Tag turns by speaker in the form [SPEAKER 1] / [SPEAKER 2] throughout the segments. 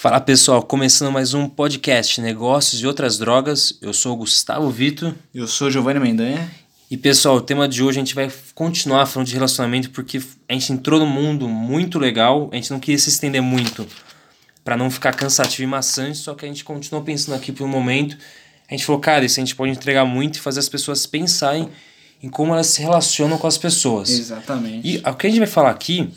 [SPEAKER 1] Fala pessoal, começando mais um podcast Negócios e Outras Drogas. Eu sou o Gustavo Vito.
[SPEAKER 2] Eu sou Giovanni Mendanha.
[SPEAKER 1] E pessoal, o tema de hoje a gente vai continuar falando de relacionamento porque a gente entrou num mundo muito legal, a gente não queria se estender muito para não ficar cansativo e maçante, só que a gente continuou pensando aqui por um momento. A gente falou, cara, isso a gente pode entregar muito e fazer as pessoas pensarem em como elas se relacionam com as pessoas.
[SPEAKER 2] Exatamente.
[SPEAKER 1] E o que a gente vai falar aqui,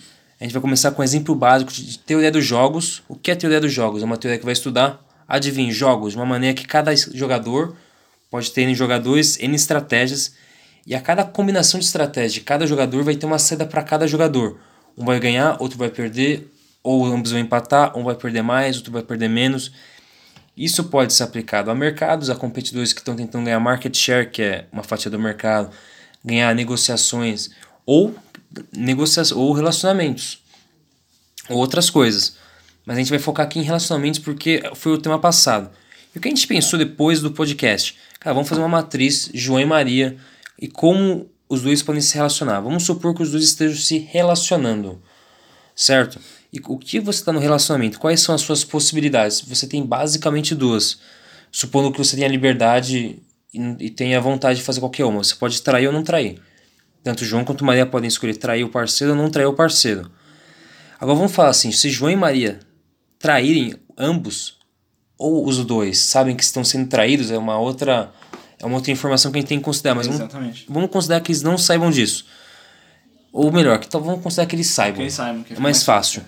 [SPEAKER 1] a gente vai começar com um exemplo básico de teoria dos jogos. O que é teoria dos jogos? É uma teoria que vai estudar, adivinhe, jogos, de uma maneira que cada jogador pode ter em jogadores, N estratégias, e a cada combinação de estratégia de cada jogador vai ter uma saída para cada jogador. Um vai ganhar, outro vai perder, ou ambos vão empatar, um vai perder mais, outro vai perder menos. Isso pode ser aplicado a mercados, a competidores que estão tentando ganhar market share, que é uma fatia do mercado, ganhar negociações ou negociações ou relacionamentos ou outras coisas. Mas a gente vai focar aqui em relacionamentos porque foi o tema passado. E o que a gente pensou depois do podcast? Cara, vamos fazer uma matriz João e Maria e como os dois podem se relacionar. Vamos supor que os dois estejam se relacionando, certo? E o que você está no relacionamento? Quais são as suas possibilidades? Você tem basicamente duas. Supondo que você tenha liberdade e tenha vontade de fazer qualquer uma. Você pode trair ou não trair. Tanto João quanto Maria podem escolher trair o parceiro ou não trair o parceiro. Agora vamos falar assim: se João e Maria traírem ambos, ou os dois sabem que estão sendo traídos, é uma outra, é uma outra informação que a gente tem que considerar. Mas
[SPEAKER 2] Exatamente.
[SPEAKER 1] Vamos, vamos considerar que eles não saibam disso. Ou melhor, que então vamos considerar que eles saibam.
[SPEAKER 2] Que eles saibam, que
[SPEAKER 1] é mais
[SPEAKER 2] mais
[SPEAKER 1] fácil.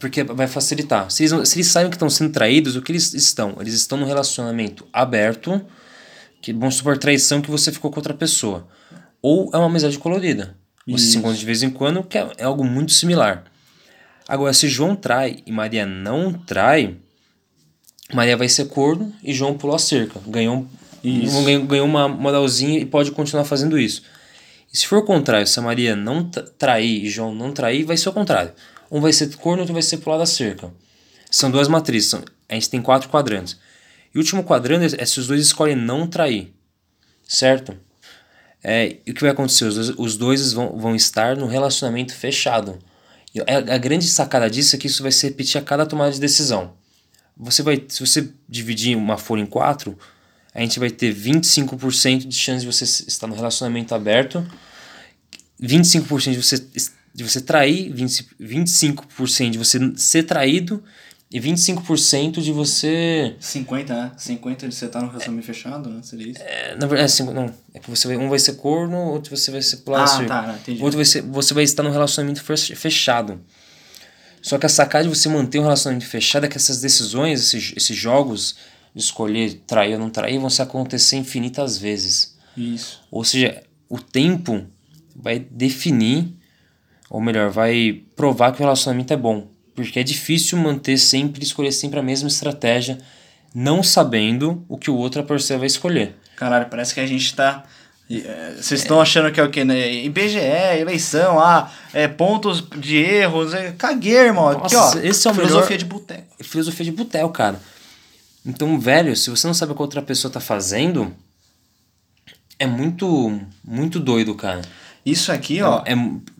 [SPEAKER 1] Porque vai facilitar. Se eles, se eles sabem que estão sendo traídos, o que eles estão? Eles estão num relacionamento aberto, que vamos supor traição que você ficou com outra pessoa. Ou é uma amizade colorida. Você se
[SPEAKER 2] Isso.
[SPEAKER 1] encontra de vez em quando, que é, é algo muito similar. Agora, se João trai e Maria não trai, Maria vai ser corno e João pulou a cerca. Ganhou,
[SPEAKER 2] Isso.
[SPEAKER 1] ganhou, ganhou uma moralzinha e pode continuar fazendo isso. E se for o contrário, se a Maria não tra- trair e João não trair, vai ser o contrário. Um vai ser corno, outro vai ser pular da cerca. São duas matrizes. são- a gente tem quatro quadrantes. E o último quadrante é se os dois escolhem não trair. Certo? É, o que vai acontecer? Os dois, os dois vão, vão estar no relacionamento fechado. E a, a grande sacada disso é que isso vai se repetir a cada tomada de decisão. Você vai, se você dividir uma folha em quatro, a gente vai ter 25% de chance de você estar no relacionamento aberto, 25% de você, de você trair, 20, 25% de você ser traído e 25% de você.
[SPEAKER 2] 50, né? 50 de você tá no relacionamento fechado, né? Seria isso?
[SPEAKER 1] É, na verdade, assim, não. É que você vai, um vai ser corno, outro você vai ser pular
[SPEAKER 2] ah, tá, entendi.
[SPEAKER 1] Outro vai ser, você vai estar num relacionamento fech- fechado. Só que a sacada de você manter um relacionamento fechado é que essas decisões, esses, esses jogos de escolher trair ou não trair, vão se acontecer infinitas vezes.
[SPEAKER 2] Isso.
[SPEAKER 1] Ou seja, o tempo vai definir, ou melhor, vai provar que o relacionamento é bom. Porque é difícil manter sempre, escolher sempre a mesma estratégia, não sabendo o que o outro parceiro vai escolher.
[SPEAKER 2] Caralho, parece que a gente tá. é, Vocês estão achando que é o quê, né? IBGE, eleição, ah, é, pontos de erros. É, caguei, irmão. Aqui, ó.
[SPEAKER 1] Nossa, esse é o
[SPEAKER 2] filosofia
[SPEAKER 1] melhor-
[SPEAKER 2] de boteco.
[SPEAKER 1] É filosofia de botel, cara. Então, velho, se você não sabe o que outra pessoa tá fazendo, é muito, muito doido, cara.
[SPEAKER 2] Isso aqui, ó.
[SPEAKER 1] É,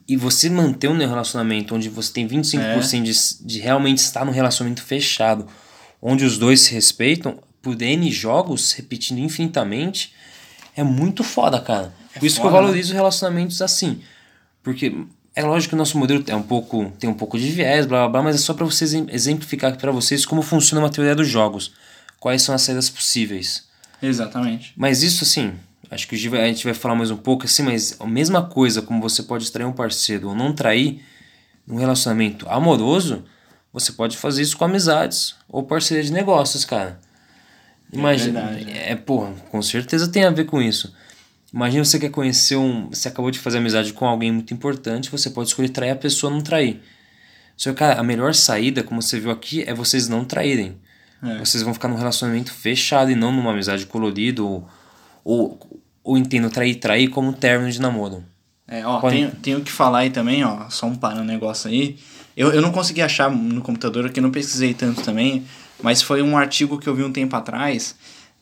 [SPEAKER 1] e você manter um relacionamento onde você tem 25% de, de realmente estar num relacionamento fechado, onde os dois se respeitam, por N jogos, repetindo infinitamente, é muito foda, cara. Por isso que eu
[SPEAKER 2] foda, né?
[SPEAKER 1] valorizo relacionamentos assim. Porque é lógico que o nosso modelo é um pouco, tem um pouco de viés, blá blá blá, mas é só para vocês exemplificar para vocês como funciona uma teoria dos jogos. Quais são as saídas possíveis.
[SPEAKER 2] Exatamente.
[SPEAKER 1] Mas isso, assim, acho que a gente vai falar mais um pouco, assim, mas a mesma coisa como você pode trair um parceiro ou não trair num relacionamento amoroso, você pode fazer isso com amizades ou parceria de negócios, cara. Imagina,
[SPEAKER 2] verdade, né?
[SPEAKER 1] é, porra, com certeza tem a ver com isso. Imagina você quer conhecer um. Você acabou de fazer amizade com alguém muito importante, você pode escolher trair a pessoa ou não trair. Só que, cara, a melhor saída, como você viu aqui, é vocês não traírem.
[SPEAKER 2] É.
[SPEAKER 1] Vocês vão ficar num relacionamento fechado e não numa amizade colorida ou, ou, ou entendo trair trair como término de namoro.
[SPEAKER 2] É, ó, tenho, tenho que falar aí também, ó, só um para um negócio aí. Eu, eu não consegui achar no computador, aqui eu não pesquisei tanto também, mas foi um artigo que eu vi um tempo atrás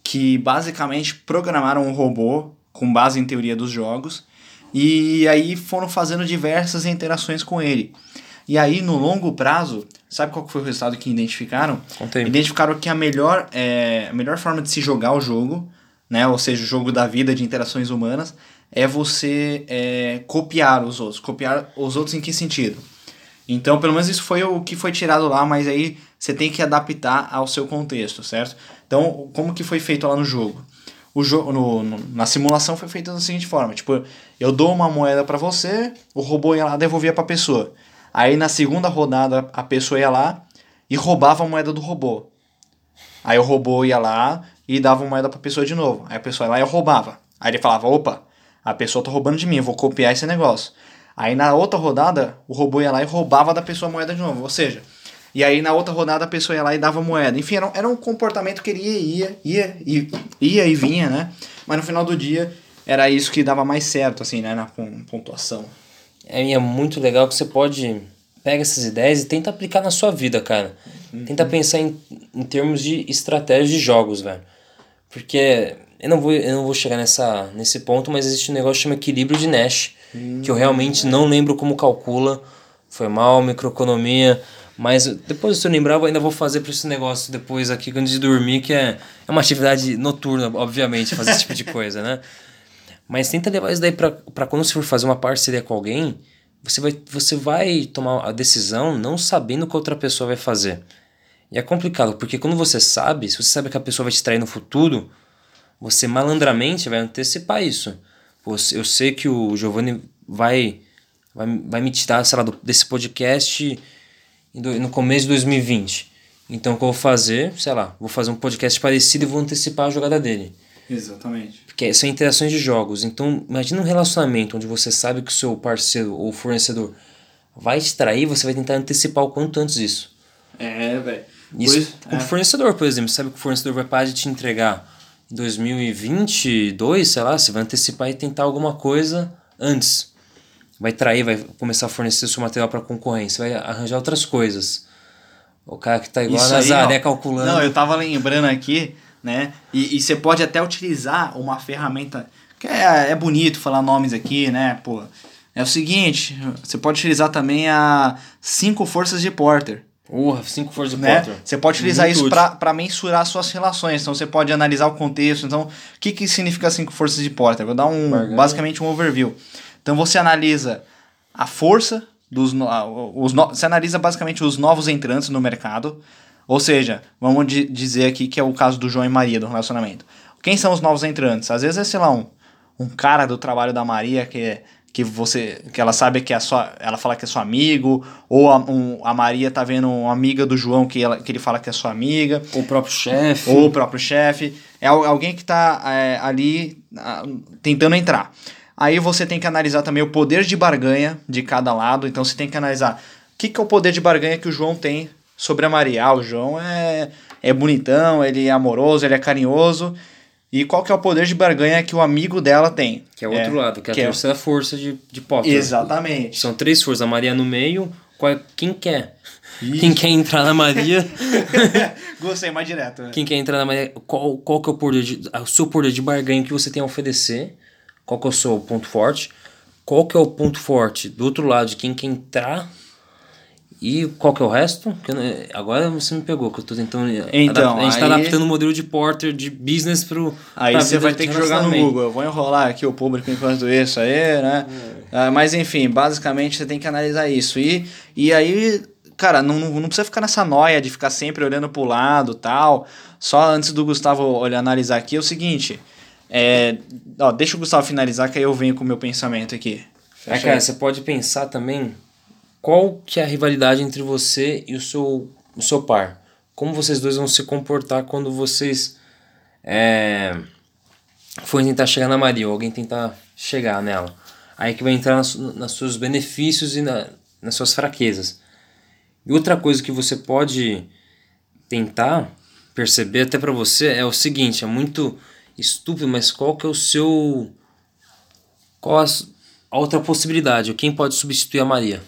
[SPEAKER 2] que basicamente programaram um robô com base em teoria dos jogos e aí foram fazendo diversas interações com ele. E aí, no longo prazo, sabe qual que foi o resultado que identificaram?
[SPEAKER 1] Contei.
[SPEAKER 2] Identificaram que a melhor, é, a melhor forma de se jogar o jogo, né? Ou seja, o jogo da vida de interações humanas, é você é, copiar os outros. Copiar os outros em que sentido? Então, pelo menos isso foi o que foi tirado lá, mas aí você tem que adaptar ao seu contexto, certo? Então, como que foi feito lá no jogo? O jogo no, no- na simulação foi feito da seguinte forma, tipo, eu dou uma moeda para você, o robô ia lá devolvia para a pessoa. Aí na segunda rodada a pessoa ia lá e roubava a moeda do robô. Aí o robô ia lá e dava moeda pra pessoa de novo. Aí a pessoa ia lá e roubava. Aí ele falava, opa, a pessoa tá roubando de mim, eu vou copiar esse negócio. Aí na outra rodada, o robô ia lá e roubava da pessoa a moeda de novo. Ou seja, e aí na outra rodada a pessoa ia lá e dava moeda. Enfim, era um, era um comportamento que ele ia, ia, ia, ia e vinha, né? Mas no final do dia era isso que dava mais certo, assim, né? Na pon- pontuação.
[SPEAKER 1] É, e é muito legal que você pode pega essas ideias e tenta aplicar na sua vida, cara. Tenta pensar em, em termos de estratégia de jogos, velho. Porque eu não vou, eu não vou chegar nessa, nesse ponto, mas existe um negócio que chama equilíbrio de Nash, que eu realmente não lembro como calcula. Foi mal, microeconomia. Mas depois, se eu lembrar, eu ainda vou fazer para esse negócio depois aqui, antes de dormir, que é, é uma atividade noturna, obviamente, fazer esse tipo de coisa, né? Mas tenta levar isso daí pra, pra quando você for fazer uma parceria com alguém, você vai, você vai tomar a decisão não sabendo o que outra pessoa vai fazer. E é complicado, porque quando você sabe, se você sabe que a pessoa vai te trair no futuro, você malandramente vai antecipar isso. Eu sei que o Giovanni vai, vai, vai me tirar, sei lá, desse podcast no começo de 2020. Então o que eu vou fazer, sei lá, vou fazer um podcast parecido e vou antecipar a jogada dele.
[SPEAKER 2] Exatamente.
[SPEAKER 1] Porque são interações de jogos. Então, imagina um relacionamento onde você sabe que o seu parceiro ou fornecedor vai te trair, você vai tentar antecipar o quanto antes isso.
[SPEAKER 2] É, velho.
[SPEAKER 1] Isso,
[SPEAKER 2] Pois-
[SPEAKER 1] o fornecedor, por exemplo, sabe que o fornecedor vai parar de te entregar em 2022, sei lá, você vai antecipar e tentar alguma coisa antes. Vai trair, vai começar a fornecer seu material para concorrência, vai arranjar outras coisas. O cara que tá igual
[SPEAKER 2] Isso
[SPEAKER 1] a Nazaré calculando.
[SPEAKER 2] Não, eu tava lembrando aqui, né? E, e você pode até utilizar uma ferramenta. Que é, é bonito falar nomes aqui, né? Pô. É o seguinte, você pode utilizar também a cinco forças de Porter.
[SPEAKER 1] Porra, cinco forças de
[SPEAKER 2] Né?
[SPEAKER 1] Potter.
[SPEAKER 2] Você pode utilizar
[SPEAKER 1] Muito
[SPEAKER 2] isso para mensurar suas relações. Então você pode analisar o contexto. Então, o que, que significa cinco forças de Porter? Vou dar um
[SPEAKER 1] Barganha.
[SPEAKER 2] basicamente um overview. Então você analisa a força dos no- os no- você analisa basicamente os novos entrantes no mercado. Ou seja, vamos di- dizer aqui que é o caso do João e Maria do relacionamento. Quem são os novos entrantes? Às vezes é, sei lá, um, um cara do trabalho da Maria que é que você que ela sabe que é sua ela fala que é seu amigo ou a, um- a Maria tá vendo uma amiga do João que, ela, que ele fala que é sua amiga.
[SPEAKER 1] O próprio chefe.
[SPEAKER 2] ou o próprio chefe. É al- alguém que tá é, ali tentando entrar. Aí você tem que analisar também o poder de barganha de cada lado. Então você tem que analisar o que, que é o poder de barganha que o João tem sobre a Maria? Ah, o João é é bonitão ele é amoroso ele é carinhoso e qual que é o poder de barganha que o amigo dela tem
[SPEAKER 1] Que é o outro lado, que é a
[SPEAKER 2] que é-
[SPEAKER 1] terceira força de, de Potter.
[SPEAKER 2] exatamente
[SPEAKER 1] São três forças, a Maria no meio, qual é- quem quer? Quem quer entrar na Maria?
[SPEAKER 2] Gostei mais direto. né?
[SPEAKER 1] quem quer entrar na Maria? Qual, qual que é o poder de, o seu poder de barganha que você tem a oferecer? Qual que é o seu ponto forte? Qual que é o ponto forte do outro lado de quem quer entrar? E qual que é o resto? Agora você me pegou, que eu tô tentando.
[SPEAKER 2] Então,
[SPEAKER 1] a gente tá
[SPEAKER 2] aí-
[SPEAKER 1] adaptando o modelo de Porter de business pro.
[SPEAKER 2] Aí você vai ter que jogar no. Google. Eu vou enrolar aqui o público enquanto isso aí, né? Ah, mas enfim, basicamente você tem que analisar isso. E, e aí, cara, não, não precisa ficar nessa noia de ficar sempre olhando pro lado tal. Só antes do Gustavo olhar, analisar aqui, é o seguinte. É, ó, deixa o Gustavo finalizar que aí eu venho com o meu pensamento aqui.
[SPEAKER 1] É,
[SPEAKER 2] Fecha
[SPEAKER 1] cara,
[SPEAKER 2] aí.
[SPEAKER 1] você pode pensar também qual que é a rivalidade entre você e o seu, o seu par. Como vocês dois vão se comportar quando vocês é, forem tentar chegar na Maria ou alguém tentar chegar nela. Aí que vai entrar nas, nos seus benefícios e na, nas suas fraquezas. E outra coisa que você pode tentar perceber até pra você é o seguinte, é muito estúpido, mas qual que é o seu qual a, a outra possibilidade? Quem pode substituir a Maria?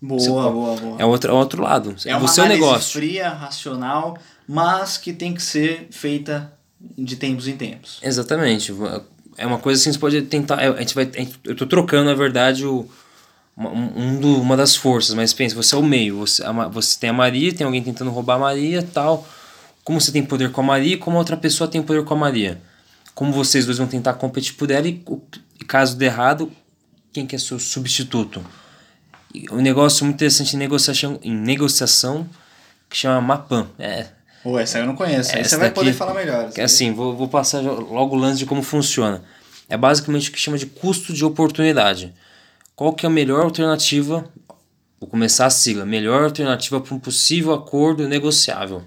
[SPEAKER 2] Boa,
[SPEAKER 1] Você
[SPEAKER 2] boa, boa.
[SPEAKER 1] É outro, é outro lado.
[SPEAKER 2] É uma
[SPEAKER 1] você é
[SPEAKER 2] análise
[SPEAKER 1] negócio.
[SPEAKER 2] fria, racional, mas que tem que ser feita de tempos em tempos.
[SPEAKER 1] Exatamente. É uma coisa assim, você pode tentar. é, A gente vai, eu tô trocando, na verdade, o, uma, um do, uma das forças, mas pensa, você é o meio. Você, a, você tem a Maria, tem alguém tentando roubar a Maria tal. Como você tem poder com a Maria, como a outra pessoa tem poder com a Maria. Como vocês dois vão tentar competir por ela e, e caso dê errado, quem que é seu substituto? Um negócio muito interessante em negociação, em negociação que chama MAPAN. É,
[SPEAKER 2] Pô, essa eu não conheço. Aí você vai poder falar melhor.
[SPEAKER 1] É assim, vou, vou passar logo o lance de como funciona. É basicamente o que chama de custo de oportunidade. Qual que é a melhor alternativa? Vou começar a sigla. Melhor alternativa para um possível acordo negociável.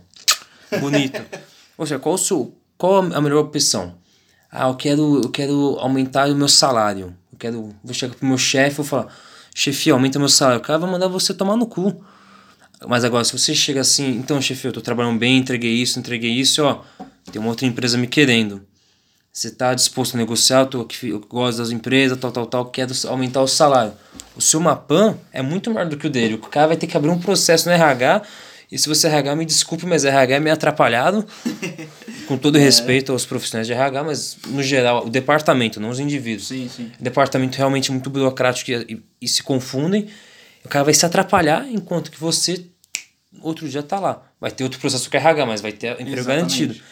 [SPEAKER 1] Bonito. Ou seja, qual, o seu, qual a melhor opção? Ah, eu quero, eu quero aumentar o meu salário. Eu quero, vou chegar pro meu chefe e falar, chefe, aumenta meu salário. O cara vai mandar você tomar no cu. Mas agora, se você chega assim, então, chefe, eu tô trabalhando bem, entreguei isso, entreguei isso, ó, tem uma outra empresa me querendo. Você está disposto a negociar, eu, tô aqui, eu gosto das empresas, tal, tal, tal, quero aumentar o salário. O seu Mapan é muito maior do que o dele. O cara vai ter que abrir um processo no RH. E se você RH, me desculpe, mas RH é meio atrapalhado. com todo é. respeito aos profissionais de RH, mas no geral, o departamento, não os indivíduos.
[SPEAKER 2] Sim, sim.
[SPEAKER 1] O departamento realmente muito burocrático e, e, e se confundem. O cara vai se atrapalhar enquanto que você outro dia tá lá. Vai ter outro processo com RH, mas vai ter emprego Exatamente. garantido.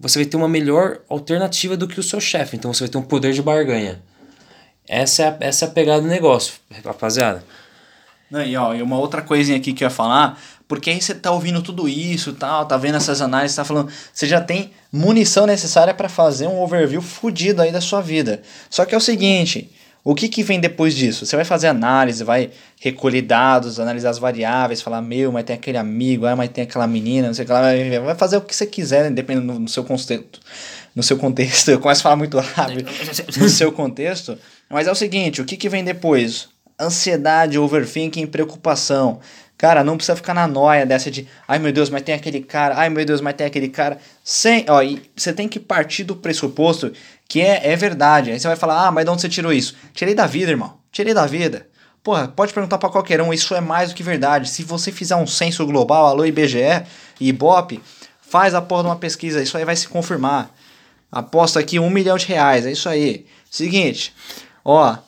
[SPEAKER 1] Você vai ter uma melhor alternativa do que o seu chefe. Então você vai ter um poder de barganha. Essa é a, essa é a pegada do negócio, rapaziada.
[SPEAKER 2] Não, e, ó, e uma outra coisinha aqui que eu ia falar, porque aí você tá ouvindo tudo isso tal, tá vendo essas análises, tá falando, você já tem munição necessária para fazer um overview fudido aí da sua vida. Só que é o seguinte, o que, que vem depois disso? Você vai fazer análise, vai recolher dados, analisar as variáveis, falar, meu, mas tem aquele amigo, ah, mas tem aquela menina, não sei o que lá, vai fazer o que você quiser, né, dependendo do seu contexto. No seu contexto, eu começo a falar muito rápido. no seu contexto. Mas é o seguinte, o que, que vem depois? Ansiedade, overthinking, preocupação. Cara, não precisa ficar na noia dessa de, ai meu Deus, mas tem aquele cara, ai meu Deus, mas tem aquele cara. Sem, ó, você tem que partir do pressuposto que é, é verdade. Aí você vai falar, ah, mas de onde você tirou isso? Tirei da vida, irmão. Tirei da vida. Porra, pode perguntar para qualquer um, isso é mais do que verdade. Se você fizer um censo global, alô IBGE e Ibope, faz a porra de uma pesquisa, isso aí vai se confirmar. Aposta aqui um milhão de reais, é isso aí. Seguinte, ó,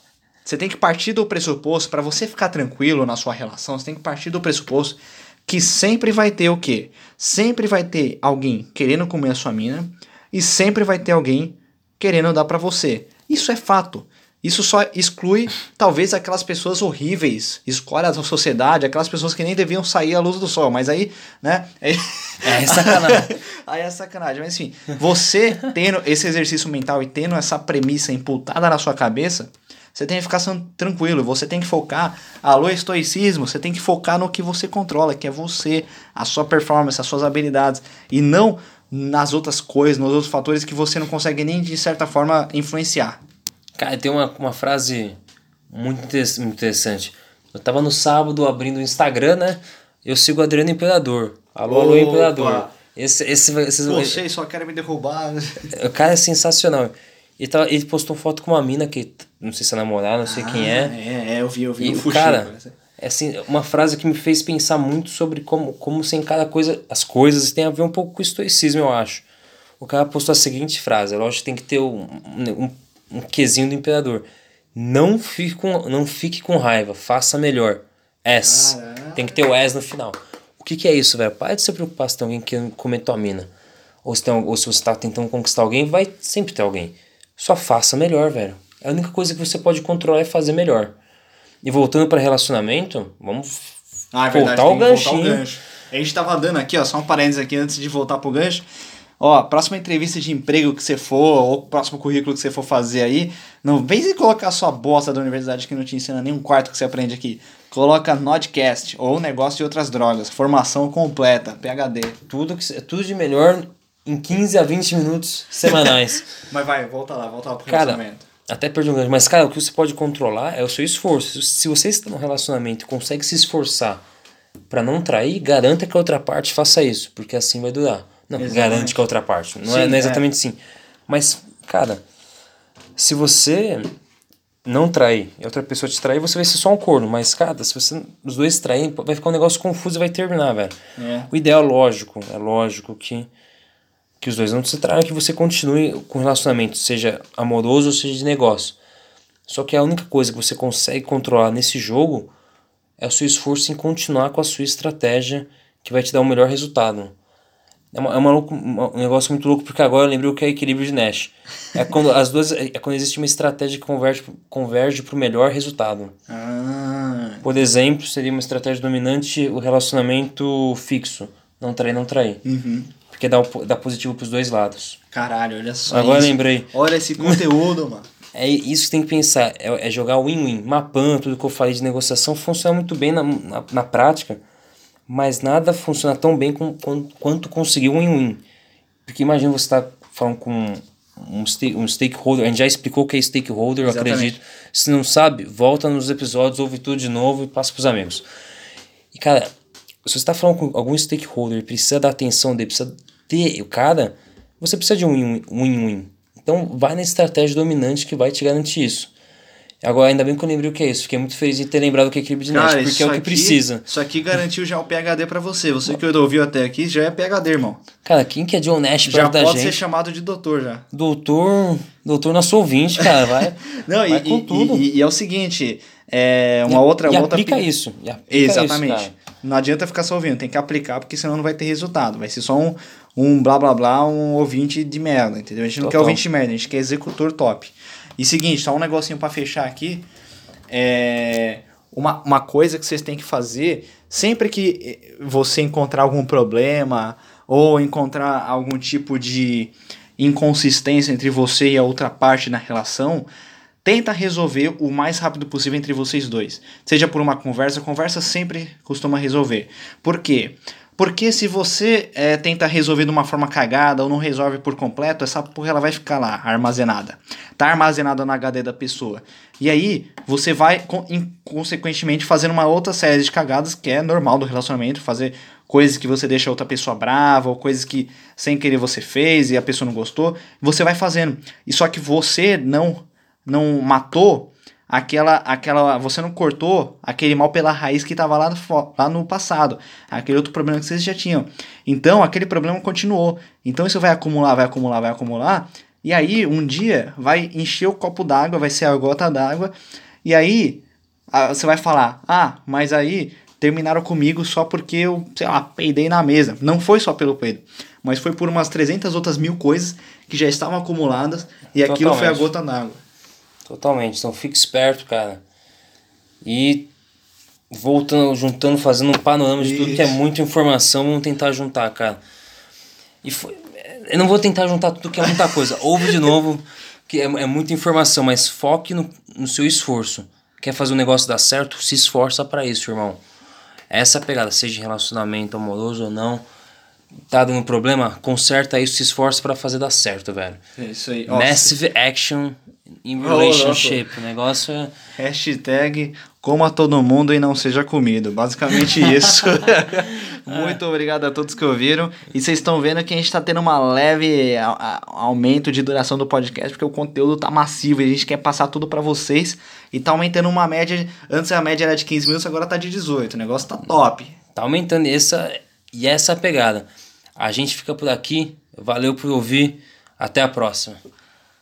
[SPEAKER 2] você tem que partir do pressuposto, para você ficar tranquilo na sua relação, você tem que partir do pressuposto que sempre vai ter o quê? Sempre vai ter alguém querendo comer a sua mina e sempre vai ter alguém querendo dar para você. Isso é fato. Isso só exclui, talvez, aquelas pessoas horríveis, escolhe a sociedade, aquelas pessoas que nem deviam sair à luz do sol. Mas aí, né?
[SPEAKER 1] É, é sacanagem.
[SPEAKER 2] aí é sacanagem. Mas enfim, você tendo esse exercício mental e tendo essa premissa imputada na sua cabeça, você tem que ficar tranquilo. Você tem que focar. Alô, estoicismo, você tem que focar no que você controla, que é você, a sua performance, as suas habilidades. E não nas outras coisas, nos outros fatores que você não consegue nem de certa forma influenciar.
[SPEAKER 1] Cara, tem uma, uma frase muito interessante. Eu tava no sábado abrindo o Instagram, né? Eu sigo o Adriano Imperador. Alô, alô, Imperador. Esse, esse, esse,
[SPEAKER 2] Vocês só querem me derrubar.
[SPEAKER 1] O cara é sensacional. Ele, tava, ele postou foto com uma mina que não sei se é namorada, não sei ah, quem é.
[SPEAKER 2] É, é, eu vi, eu vi.
[SPEAKER 1] E, o cara, é assim, uma frase que me fez pensar muito sobre como, como sem cada coisa, as coisas tem a ver um pouco com o estoicismo, eu acho. O cara postou a seguinte frase, é lógico que tem que ter um, um, um quesinho do imperador. Não fique com, não fique com raiva, faça melhor. S. Tem que ter o S no final. O que, que é isso, velho? Para de se preocupar se tem alguém que comer tua mina. Ou se, tem, ou se você está tentando conquistar alguém, vai sempre ter alguém. Só faça melhor, velho. A única coisa que você pode controlar é fazer melhor. E voltando para relacionamento, vamos
[SPEAKER 2] ah, é verdade, voltar, o ganchinho. voltar o gancho. A gente tava dando aqui, ó, só um parênteses aqui antes de voltar pro gancho. Ó, próxima entrevista de emprego que você for, ou próximo currículo que você for fazer aí, não vem se colocar sua bosta da universidade que não te ensina nem um quarto que você aprende aqui. Coloca Nodcast ou negócio de outras drogas, formação completa, PhD.
[SPEAKER 1] Tudo, que, tudo de melhor em 15 a 20 minutos semanais.
[SPEAKER 2] Mas vai, volta lá, volta lá pro
[SPEAKER 1] Cara, até perdi um gancho, mas cara, o que você pode controlar é o seu esforço. Se você está num relacionamento e consegue se esforçar para não trair, garanta que a outra parte faça isso, porque assim vai durar. Não, exatamente. garante que a outra parte. Não, Sim, é, não é exatamente é. assim. Mas, cara, se você não trair e outra pessoa te trair, você vai ser só um corno. Mas, cara, se você os dois traírem, vai ficar um negócio confuso e vai terminar, velho. É. O ideal, lógico, é lógico que que os dois não se traiam, que você continue com o relacionamento, seja amoroso ou seja de negócio. Só que a única coisa que você consegue controlar nesse jogo é o seu esforço em continuar com a sua estratégia que vai te dar o melhor resultado. É, uma, é uma louco, um negócio muito louco, porque agora eu lembrei o que é equilíbrio de Nash. É quando as duas. É quando existe uma estratégia que converge, converge para o melhor resultado.
[SPEAKER 2] Ah.
[SPEAKER 1] Por exemplo, seria uma estratégia dominante o relacionamento fixo. Não trair, não trair.
[SPEAKER 2] Uhum.
[SPEAKER 1] Porque dá, dá positivo pros dois lados.
[SPEAKER 2] Caralho, olha só.
[SPEAKER 1] Agora
[SPEAKER 2] isso.
[SPEAKER 1] lembrei.
[SPEAKER 2] Olha esse conteúdo, mano.
[SPEAKER 1] É isso que tem que pensar. É, é jogar win-win. Mapan, tudo que eu falei de negociação, funciona muito bem na, na, na prática. Mas nada funciona tão bem com, com, quanto conseguir win-win. Porque imagina você estar tá falando com um, um stakeholder. A gente já explicou o que é stakeholder, eu acredito. Se não sabe, volta nos episódios, ouve tudo de novo e passa pros amigos. E, cara, se você está falando com algum stakeholder, precisa da atenção dele, precisa ter o cara, você precisa de um win-win. Então, vai na estratégia dominante que vai te garantir isso. Agora, ainda bem que eu lembrei o que é isso. Fiquei muito feliz de ter lembrado o que é equilíbrio de Nash, porque é o que
[SPEAKER 2] aqui-
[SPEAKER 1] precisa.
[SPEAKER 2] Isso aqui garantiu já o PHD pra você. Você que ouviu até aqui já é PHD, irmão.
[SPEAKER 1] Cara, quem que é John Nash
[SPEAKER 2] Já
[SPEAKER 1] perto da
[SPEAKER 2] pode ser
[SPEAKER 1] gente?
[SPEAKER 2] chamado de doutor já.
[SPEAKER 1] Doutor, doutor nosso ouvinte, cara, vai,
[SPEAKER 2] Não,
[SPEAKER 1] vai
[SPEAKER 2] e,
[SPEAKER 1] com
[SPEAKER 2] e-
[SPEAKER 1] tudo.
[SPEAKER 2] e- e é o seguinte, é uma outra...
[SPEAKER 1] e
[SPEAKER 2] outra
[SPEAKER 1] aplica
[SPEAKER 2] pi-
[SPEAKER 1] isso. E aplica
[SPEAKER 2] Exatamente.
[SPEAKER 1] Isso.
[SPEAKER 2] Não adianta ficar só ouvindo, tem que aplicar, porque senão não vai ter resultado. Vai ser só um, um blá blá blá, um ouvinte de merda, entendeu? A gente não quer ouvinte de merda, a gente quer executor top. E seguinte, só um negocinho pra fechar aqui. É. Uma, uma coisa que vocês têm que fazer, sempre que eh, você encontrar algum problema ou encontrar algum tipo de inconsistência entre você e a outra parte na relação, tenta resolver o mais rápido possível entre vocês dois. Seja por uma conversa, conversa sempre costuma resolver. Por quê? Porque se você eh, tenta resolver de uma forma cagada ou não resolve por completo, essa porra ela vai ficar lá armazenada. Tá armazenada no HD da pessoa. E aí você vai, consequentemente, fazendo uma outra série de cagadas que é normal do relacionamento, fazer coisas que você deixa outra pessoa brava, ou coisas que sem querer você fez e a pessoa não gostou, você vai fazendo. E só que você não não matou aquela aquela você não cortou aquele mal pela raiz que estava lá, no lá no passado, aquele outro problema que vocês já tinham. Então, aquele problema continuou. Então isso vai acumular, vai acumular, vai acumular. E aí, um dia vai encher o copo d'água, vai ser a gota d'água. E aí, você vai falar: "Ah, mas aí terminaram comigo só porque eu, sei lá, peidei na mesa". Não foi só pelo peido, mas foi por umas 300 outras mil coisas que já estavam acumuladas e aquilo foi a
[SPEAKER 1] Totalmente.
[SPEAKER 2] gota d'água.
[SPEAKER 1] Totalmente. Então fique esperto, cara. E voltando, juntando, fazendo um panorama de tudo que é
[SPEAKER 2] Isso.
[SPEAKER 1] muita informação, vamos tentar juntar, cara. E foi, eu não vou tentar juntar tudo que é muita coisa. Ouve de novo, que é, é muita informação, mas foque no, no seu esforço. Quer fazer o negócio dar certo? Se esforça para isso, irmão. Essa é pegada, seja em relacionamento amoroso ou não. Tá dando problema? Conserta isso, se esforça para fazer dar certo, velho.
[SPEAKER 2] É isso aí.
[SPEAKER 1] Massive action in relationship. O negócio é.
[SPEAKER 2] Hashtag coma todo mundo e não seja comido. Basicamente isso. Muito obrigado a todos que ouviram. E vocês estão vendo que a gente está tendo uma leve aumento de duração do podcast, porque o conteúdo tá massivo e a gente quer passar tudo para vocês. E tá aumentando uma média. Antes a média era de 15 minutos, agora tá de 18. O negócio tá top.
[SPEAKER 1] Tá aumentando essa. E essa pegada. A gente fica por aqui. Valeu por ouvir. Até a próxima.